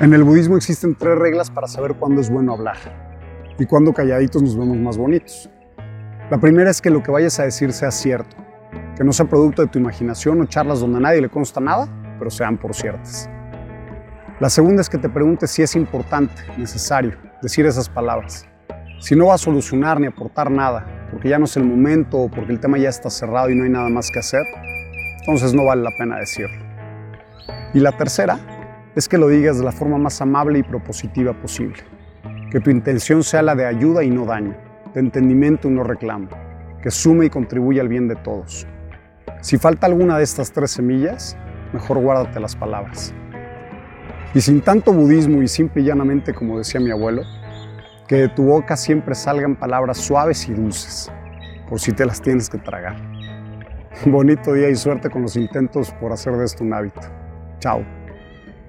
En el budismo existen tres reglas para saber cuándo es bueno hablar y cuándo calladitos nos vemos más bonitos. La primera es que lo que vayas a decir sea cierto, que no sea producto de tu imaginación o charlas donde a nadie le consta nada, pero sean por ciertas. La segunda es que te preguntes si es importante, necesario, decir esas palabras. Si no va a solucionar ni aportar nada, porque ya no es el momento o porque el tema ya está cerrado y no hay nada más que hacer, entonces no vale la pena decirlo. Y la tercera es que lo digas de la forma más amable y propositiva posible. Que tu intención sea la de ayuda y no daño, de entendimiento y no reclamo, que sume y contribuya al bien de todos. Si falta alguna de estas tres semillas, mejor guárdate las palabras. Y sin tanto budismo y simple y llanamente como decía mi abuelo, que de tu boca siempre salgan palabras suaves y dulces, por si te las tienes que tragar. Bonito día y suerte con los intentos por hacer de esto un hábito. Chao.